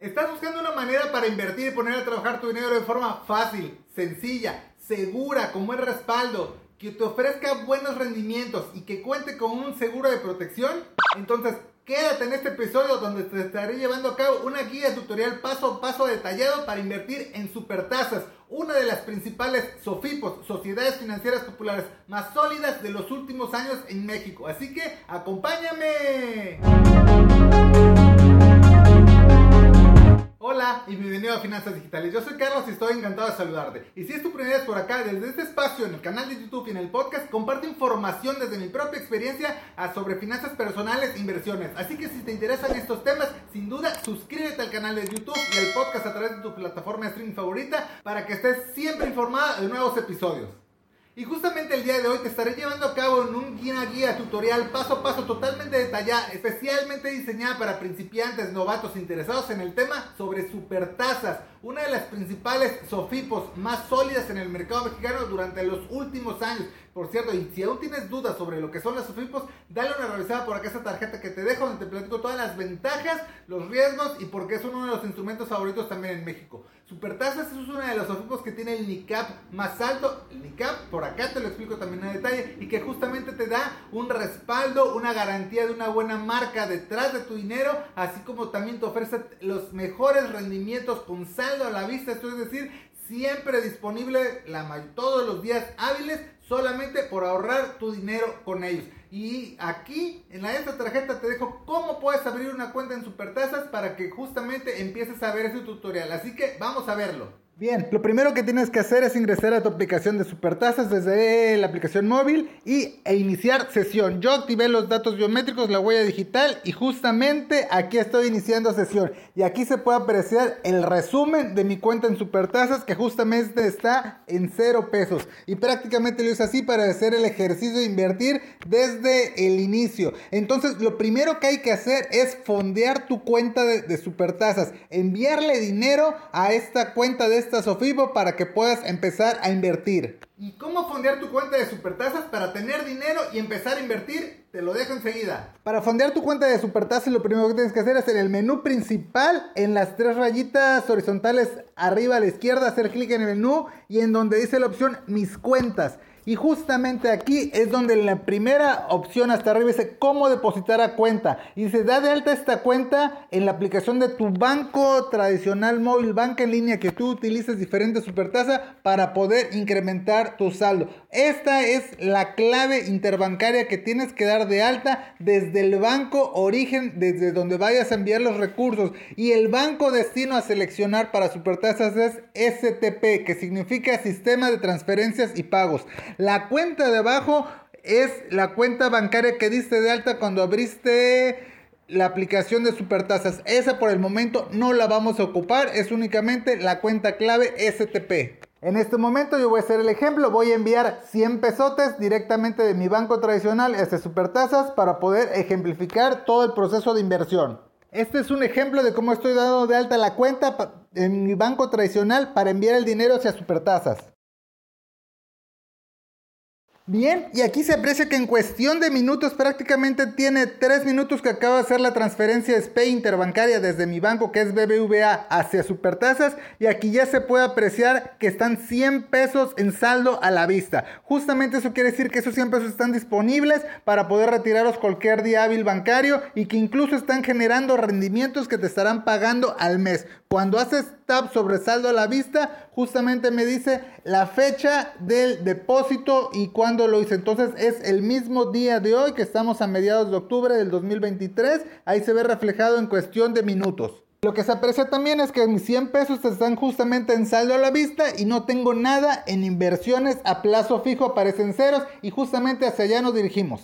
¿Estás buscando una manera para invertir y poner a trabajar tu dinero de forma fácil, sencilla, segura, con buen respaldo, que te ofrezca buenos rendimientos y que cuente con un seguro de protección? Entonces, quédate en este episodio donde te estaré llevando a cabo una guía tutorial paso a paso detallado para invertir en supertasas, una de las principales SOFIPOS, Sociedades Financieras Populares más sólidas de los últimos años en México. Así que, acompáñame. A Finanzas Digitales. Yo soy Carlos y estoy encantado de saludarte. Y si es tu primera vez por acá, desde este espacio en el canal de YouTube y en el podcast, comparto información desde mi propia experiencia sobre finanzas personales e inversiones. Así que si te interesan estos temas, sin duda suscríbete al canal de YouTube y al podcast a través de tu plataforma de streaming favorita para que estés siempre informada de nuevos episodios. Y justamente el día de hoy te estaré llevando a cabo en un guía, guía tutorial paso a paso totalmente detallada, especialmente diseñada para principiantes, novatos interesados en el tema sobre supertasas, una de las principales sofipos más sólidas en el mercado mexicano durante los últimos años. Por cierto, y si aún tienes dudas sobre lo que son las SOFIPOS, dale una revisada por acá esta tarjeta que te dejo donde te platico todas las ventajas, los riesgos y por qué es uno de los instrumentos favoritos también en México. Supertasas es una de las SOFIPOS que tiene el NICAP más alto. El NICAP, por acá te lo explico también en detalle, y que justamente te da un respaldo, una garantía de una buena marca detrás de tu dinero, así como también te ofrece los mejores rendimientos con saldo a la vista, esto es decir, siempre disponible la, todos los días hábiles solamente por ahorrar tu dinero con ellos. Y aquí en la esta tarjeta te dejo cómo puedes abrir una cuenta en Supertasas para que justamente empieces a ver ese tutorial. Así que vamos a verlo. Bien, lo primero que tienes que hacer es ingresar a tu aplicación de Supertasas desde la aplicación móvil y, e iniciar sesión. Yo activé los datos biométricos, la huella digital y justamente aquí estoy iniciando sesión. Y aquí se puede apreciar el resumen de mi cuenta en Supertasas que justamente está en cero pesos. Y prácticamente lo hice así para hacer el ejercicio de invertir desde el inicio. Entonces lo primero que hay que hacer es fondear tu cuenta de, de Supertasas. Enviarle dinero a esta cuenta de Sofibo para que puedas empezar a invertir. ¿Y cómo fondear tu cuenta de Supertasas para tener dinero y empezar a invertir? Te lo dejo enseguida. Para fondear tu cuenta de Supertasas lo primero que tienes que hacer es en el menú principal, en las tres rayitas horizontales arriba a la izquierda, hacer clic en el menú y en donde dice la opción Mis cuentas. Y justamente aquí es donde la primera opción hasta arriba dice cómo depositar a cuenta. Y dice, da de alta esta cuenta en la aplicación de tu banco tradicional móvil, banca en línea que tú utilices diferentes supertasa para poder incrementar tu saldo. Esta es la clave interbancaria que tienes que dar de alta desde el banco origen, desde donde vayas a enviar los recursos. Y el banco destino a seleccionar para supertasas es STP, que significa Sistema de Transferencias y Pagos. La cuenta de abajo es la cuenta bancaria que diste de alta cuando abriste la aplicación de Supertasas. Esa por el momento no la vamos a ocupar, es únicamente la cuenta clave STP. En este momento yo voy a hacer el ejemplo, voy a enviar 100 pesotes directamente de mi banco tradicional a este Supertasas para poder ejemplificar todo el proceso de inversión. Este es un ejemplo de cómo estoy dando de alta la cuenta en mi banco tradicional para enviar el dinero hacia Supertasas. Bien, y aquí se aprecia que en cuestión de minutos, prácticamente tiene 3 minutos que acaba de hacer la transferencia SPE interbancaria desde mi banco que es BBVA hacia Supertasas. Y aquí ya se puede apreciar que están 100 pesos en saldo a la vista. Justamente eso quiere decir que esos 100 pesos están disponibles para poder retirarlos cualquier día hábil bancario y que incluso están generando rendimientos que te estarán pagando al mes. Cuando haces tab sobre saldo a la vista, justamente me dice la fecha del depósito y cuándo lo hice. Entonces es el mismo día de hoy que estamos a mediados de octubre del 2023. Ahí se ve reflejado en cuestión de minutos. Lo que se aprecia también es que mis 100 pesos están justamente en saldo a la vista y no tengo nada en inversiones a plazo fijo, aparecen ceros y justamente hacia allá nos dirigimos.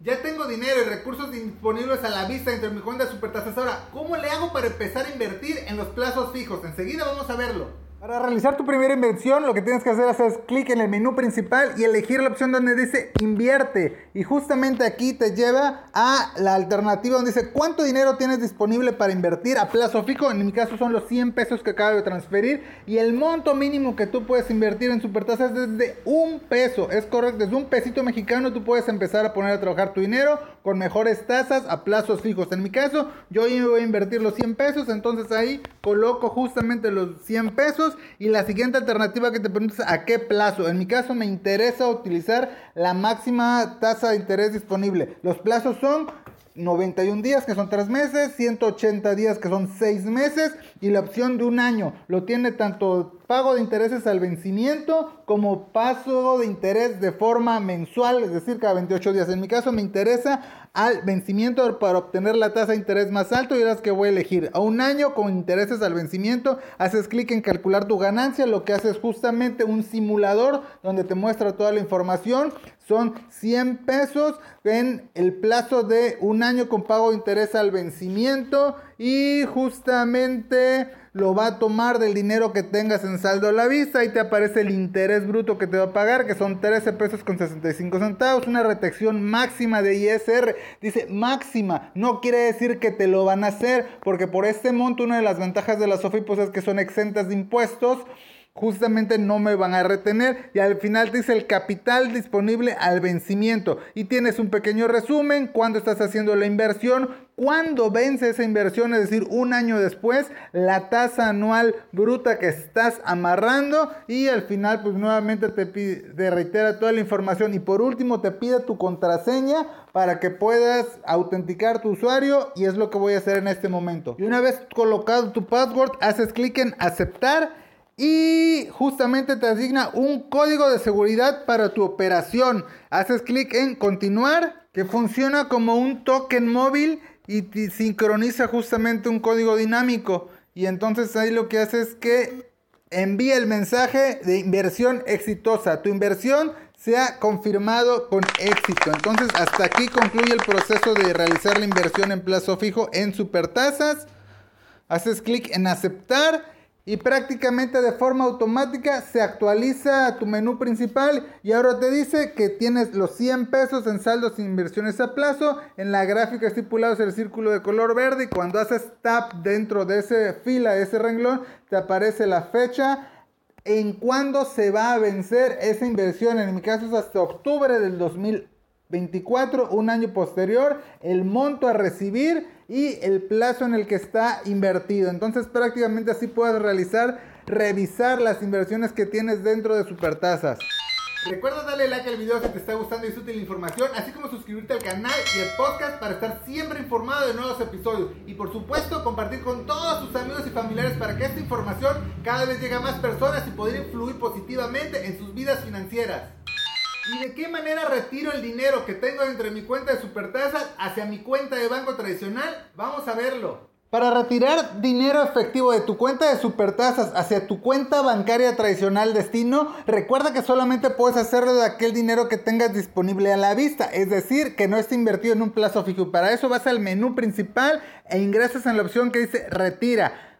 Ya tengo dinero y recursos disponibles a la vista dentro de mi cuenta de Supertasas. Ahora, ¿cómo le hago para empezar a invertir en los plazos fijos? Enseguida vamos a verlo. Para realizar tu primera inversión, lo que tienes que hacer es clic en el menú principal y elegir la opción donde dice invierte. Y justamente aquí te lleva a la alternativa donde dice cuánto dinero tienes disponible para invertir a plazo fijo. En mi caso son los 100 pesos que acabo de transferir. Y el monto mínimo que tú puedes invertir en Supertasa es desde un peso. Es correcto, desde un pesito mexicano tú puedes empezar a poner a trabajar tu dinero con mejores tasas a plazos fijos. En mi caso, yo voy a invertir los 100 pesos. Entonces ahí coloco justamente los 100 pesos y la siguiente alternativa que te preguntas a qué plazo. En mi caso me interesa utilizar la máxima tasa de interés disponible. Los plazos son 91 días, que son 3 meses, 180 días, que son 6 meses, y la opción de un año. Lo tiene tanto pago de intereses al vencimiento como paso de interés de forma mensual, es decir, cada 28 días. En mi caso me interesa al vencimiento para obtener la tasa de interés más alto y es que voy a elegir a un año con intereses al vencimiento. Haces clic en calcular tu ganancia, lo que hace es justamente un simulador donde te muestra toda la información. Son 100 pesos en el plazo de un año con pago de interés al vencimiento y justamente lo va a tomar del dinero que tengas en saldo a la vista. Ahí te aparece el interés bruto que te va a pagar, que son 13 pesos con 65 centavos. Una retención máxima de ISR. Dice máxima, no quiere decir que te lo van a hacer, porque por este monto una de las ventajas de las SOFIPOS es que son exentas de impuestos justamente no me van a retener. Y al final dice el capital disponible al vencimiento. Y tienes un pequeño resumen cuando estás haciendo la inversión, cuando vence esa inversión, es decir, un año después, la tasa anual bruta que estás amarrando. Y al final pues nuevamente te, pide, reitera toda la información. Y por último te pide tu contraseña para que puedas autenticar tu usuario. Y es lo que voy a hacer en este momento. Y una vez colocado tu password, haces clic en aceptar y justamente te asigna un código de seguridad para tu operación. Haces clic en continuar, que funciona como un token móvil y sincroniza justamente un código dinámico. Y entonces ahí lo que hace es que envía el mensaje de inversión exitosa. Tu inversión se ha confirmado con éxito. Entonces hasta aquí concluye el proceso de realizar la inversión en plazo fijo en Supertasas. Haces clic en aceptar y prácticamente de forma automática se actualiza tu menú principal y ahora te dice que tienes los 100 pesos en saldos e inversiones a plazo. En la gráfica estipulado es el círculo de color verde y cuando haces tap dentro de esa fila, ese renglón, te aparece la fecha en cuándo se va a vencer esa inversión. En mi caso es hasta octubre del 2024, un año posterior, el monto a recibir y el plazo en el que está invertido. Entonces prácticamente así puedes realizar, revisar las inversiones que tienes dentro de Supertasas. Recuerda darle like al video si te está gustando y es útil la información, así como suscribirte al canal y al podcast para estar siempre informado de nuevos episodios. Y por supuesto compartir con todos tus amigos y familiares para que esta información cada vez llegue a más personas y poder influir positivamente en sus vidas financieras. ¿Y de qué manera retiro el dinero que tengo dentro de mi cuenta de Supertasas hacia mi cuenta de banco tradicional? Vamos a verlo. Para retirar dinero efectivo de tu cuenta de Supertasas hacia tu cuenta bancaria tradicional destino, recuerda que solamente puedes hacerlo de aquel dinero que tengas disponible a la vista, es decir, que no esté invertido en un plazo fijo. Para eso vas al menú principal e ingresas en la opción que dice retira.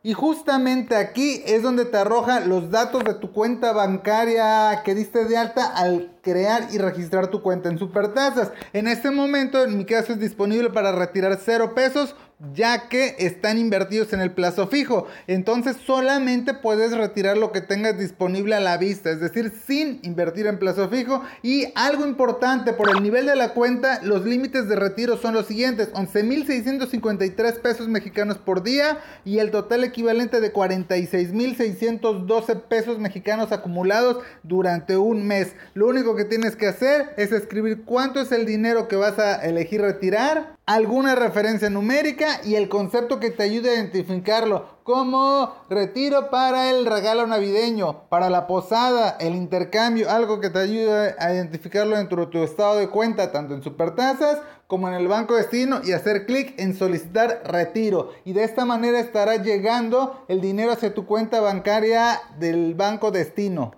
Y justamente aquí es donde te arroja los datos de tu cuenta bancaria que diste de alta al crear y registrar tu cuenta en Supertasas. En este momento, en mi caso, es disponible para retirar 0 pesos ya que están invertidos en el plazo fijo. Entonces solamente puedes retirar lo que tengas disponible a la vista, es decir, sin invertir en plazo fijo. Y algo importante, por el nivel de la cuenta, los límites de retiro son los siguientes, 11.653 pesos mexicanos por día y el total equivalente de 46.612 pesos mexicanos acumulados durante un mes. Lo único que tienes que hacer es escribir cuánto es el dinero que vas a elegir retirar alguna referencia numérica y el concepto que te ayude a identificarlo, como retiro para el regalo navideño, para la posada, el intercambio, algo que te ayude a identificarlo dentro de tu estado de cuenta, tanto en Supertasas como en el Banco Destino y hacer clic en solicitar retiro. Y de esta manera estará llegando el dinero hacia tu cuenta bancaria del Banco Destino.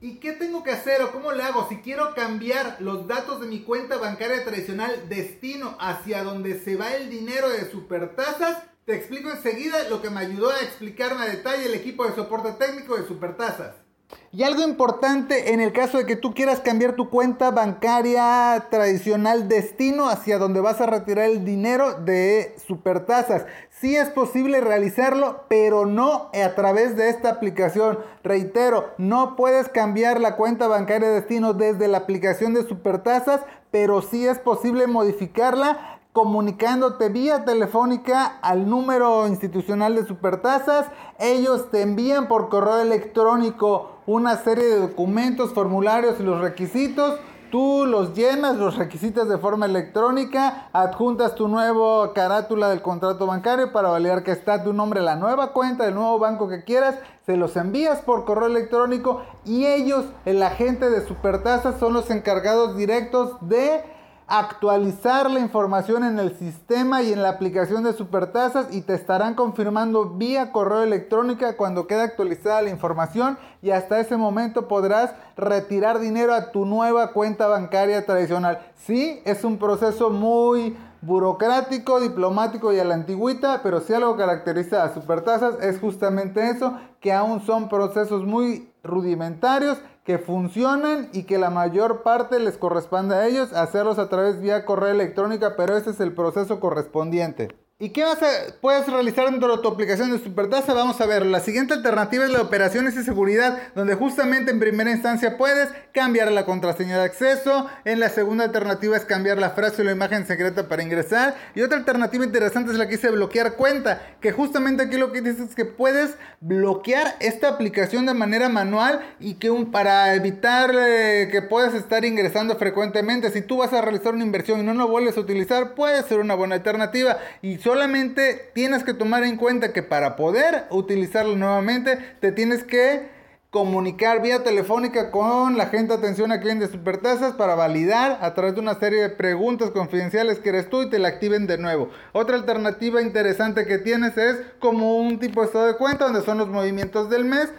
¿Y qué tengo que hacer o cómo le hago? Si quiero cambiar los datos de mi cuenta bancaria tradicional destino hacia donde se va el dinero de supertasas, Te explico enseguida lo que me ayudó a explicarme a detalle el equipo de soporte técnico de Supertasas. Y algo importante en el caso de que tú quieras cambiar tu cuenta bancaria tradicional destino hacia donde vas a retirar el dinero de supertasas. Sí es posible realizarlo, pero no a través de esta aplicación. Reitero, no puedes cambiar la cuenta bancaria destino desde la aplicación de supertasas, pero sí es posible modificarla comunicándote vía telefónica al número institucional de Supertasas. Ellos te envían por correo electrónico una serie de documentos, formularios y los requisitos. Tú los llenas, los requisitos de forma electrónica, adjuntas tu nuevo carátula del contrato bancario para validar que está tu nombre, la nueva cuenta del nuevo banco que quieras, se los envías por correo electrónico y ellos, el agente de Supertasas, son los encargados directos de actualizar la información en el sistema y en la aplicación de Supertasas y te estarán confirmando vía correo electrónico cuando quede actualizada la información y hasta ese momento podrás retirar dinero a tu nueva cuenta bancaria tradicional. Sí, es un proceso muy burocrático, diplomático y a la antigüita, pero si algo caracteriza a Supertasas es justamente eso, que aún son procesos muy rudimentarios que funcionan y que la mayor parte les corresponde a ellos hacerlos a través vía correo electrónica, pero ese es el proceso correspondiente. ¿Y qué vas a, puedes realizar dentro de tu aplicación de Supertasa? Vamos a ver. La siguiente alternativa es la de operaciones y seguridad, donde justamente en primera instancia puedes cambiar la contraseña de acceso. En la segunda alternativa es cambiar la frase o la imagen secreta para ingresar. Y otra alternativa interesante es la que dice bloquear cuenta, que justamente aquí lo que dice es que puedes bloquear esta aplicación de manera manual y que un, para evitar eh, que puedas estar ingresando frecuentemente. Si tú vas a realizar una inversión y no lo vuelves a utilizar, puede ser una buena alternativa. Y solamente tienes que tomar en cuenta que para poder utilizarlo nuevamente te tienes que comunicar vía telefónica con la gente de atención a clientes supertasas para validar a través de una serie de preguntas confidenciales que eres tú y te la activen de nuevo. Otra alternativa interesante que tienes es como un tipo de estado de cuenta donde son los movimientos del mes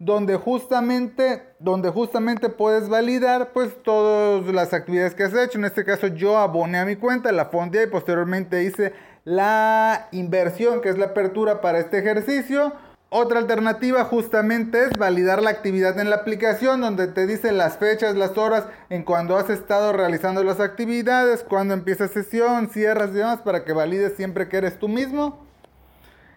donde justamente, donde justamente puedes validar pues todas las actividades que has hecho. En este caso yo aboné a mi cuenta, la fondeé y posteriormente hice la inversión, que es la apertura para este ejercicio. Otra alternativa justamente es validar la actividad en la aplicación donde te dice las fechas, las horas en cuando has estado realizando las actividades, cuando empieza sesión, cierras y demás para que valides siempre que eres tú mismo.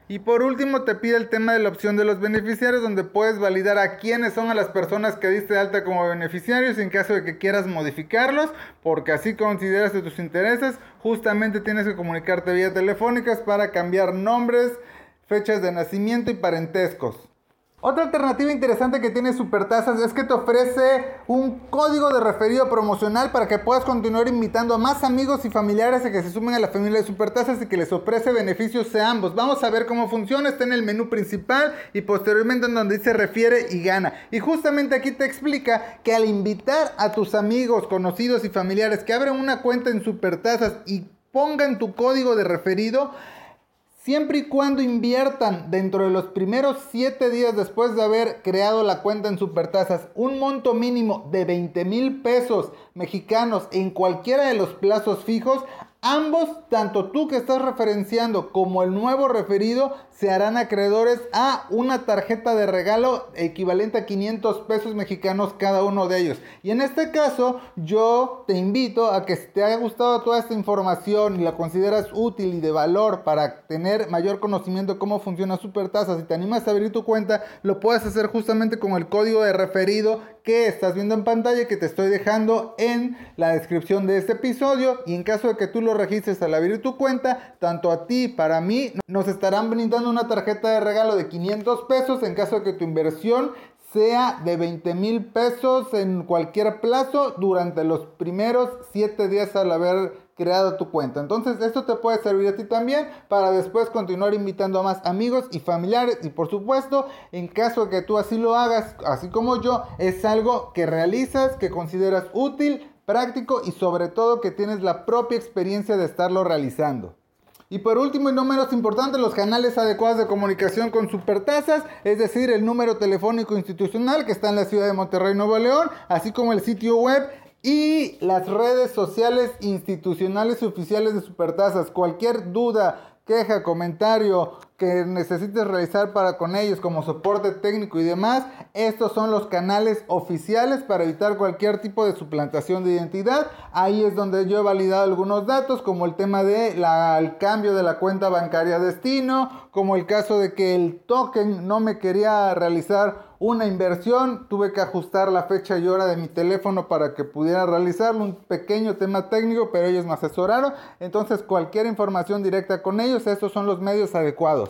Y por último te pide el tema de la opción de los beneficiarios donde puedes validar a quiénes son a las personas que diste de alta como beneficiarios en caso de que quieras modificarlos, porque así consideras de tus intereses, justamente tienes que comunicarte vía telefónicas para cambiar nombres, fechas de nacimiento y parentescos. Otra alternativa interesante que tiene Supertasas es que te ofrece un código de referido promocional para que puedas continuar invitando a más amigos y familiares a que se sumen a la familia de Supertasas y que les ofrece beneficios a ambos. Vamos a ver cómo funciona. Está en el menú principal y posteriormente en donde dice refiere y gana. Y justamente aquí te explica que al invitar a tus amigos, conocidos y familiares que abren una cuenta en Supertasas y pongan tu código de referido, Siempre y cuando inviertan dentro de los primeros 7 días después de haber creado la cuenta en Supertasas un monto mínimo de 20 mil pesos mexicanos en cualquiera de los plazos fijos, Ambos, tanto tú que estás referenciando como el nuevo referido, se harán acreedores a una tarjeta de regalo equivalente a 500 pesos mexicanos cada uno de ellos. Y en este caso, yo te invito a que si te haya gustado toda esta información y la consideras útil y de valor para tener mayor conocimiento de cómo funciona Supertasa, si te animas a abrir tu cuenta, lo puedes hacer justamente con el código de referido que estás viendo en pantalla que te estoy dejando en la descripción de este episodio. Y en caso de que tú lo registres al abrir tu cuenta, tanto a ti, para mí, nos estarán brindando una tarjeta de regalo de 500 pesos en caso de que tu inversión sea de 20 mil pesos en cualquier plazo durante los primeros 7 días al haber creado tu cuenta. Entonces esto te puede servir a ti también para después continuar invitando a más amigos y familiares y por supuesto en caso de que tú así lo hagas, así como yo, es algo que realizas, que consideras útil, práctico y sobre todo que tienes la propia experiencia de estarlo realizando. Y por último y no menos importante, los canales adecuados de comunicación con supertasas, es decir, el número telefónico institucional que está en la ciudad de Monterrey, Nuevo León, así como el sitio web y las redes sociales institucionales y oficiales de Supertasas. Cualquier duda, queja, comentario que necesites realizar para con ellos como soporte técnico y demás, estos son los canales oficiales para evitar cualquier tipo de suplantación de identidad. Ahí es donde yo he validado algunos datos como el tema de el cambio de la cuenta bancaria destino, como el caso de que el token no me quería realizar una inversión, tuve que ajustar la fecha y hora de mi teléfono para que pudiera realizarlo, un pequeño tema técnico, pero ellos me asesoraron, entonces cualquier información directa con ellos, estos son los medios adecuados.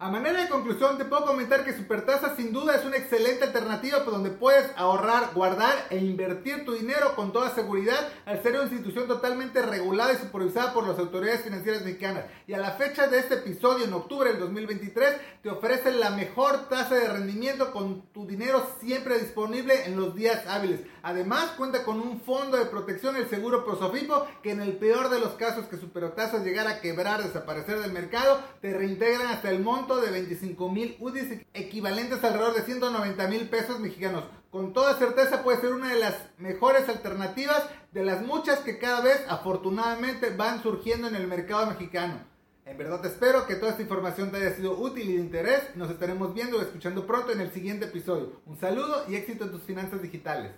A manera de conclusión, te puedo comentar que Supertasa sin duda es una excelente alternativa por donde puedes ahorrar, guardar e invertir tu dinero con toda seguridad al ser una institución totalmente regulada y supervisada por las autoridades financieras mexicanas. Y a la fecha de este episodio, en octubre del 2023, te ofrece la mejor tasa de rendimiento con tu dinero siempre disponible en los días hábiles. Además, cuenta con un fondo de protección, el seguro Prosofipo, que en el peor de los casos que Supertasa llegara a quebrar, desaparecer del mercado, te reintegran hasta el monto de 25 mil UDIs equivalentes alrededor de 190 mil pesos mexicanos. Con toda certeza puede ser una de las mejores alternativas de las muchas que cada vez afortunadamente van surgiendo en el mercado mexicano. En verdad espero que toda esta información te haya sido útil y de interés. Nos estaremos viendo y escuchando pronto en el siguiente episodio. Un saludo y éxito en tus finanzas digitales.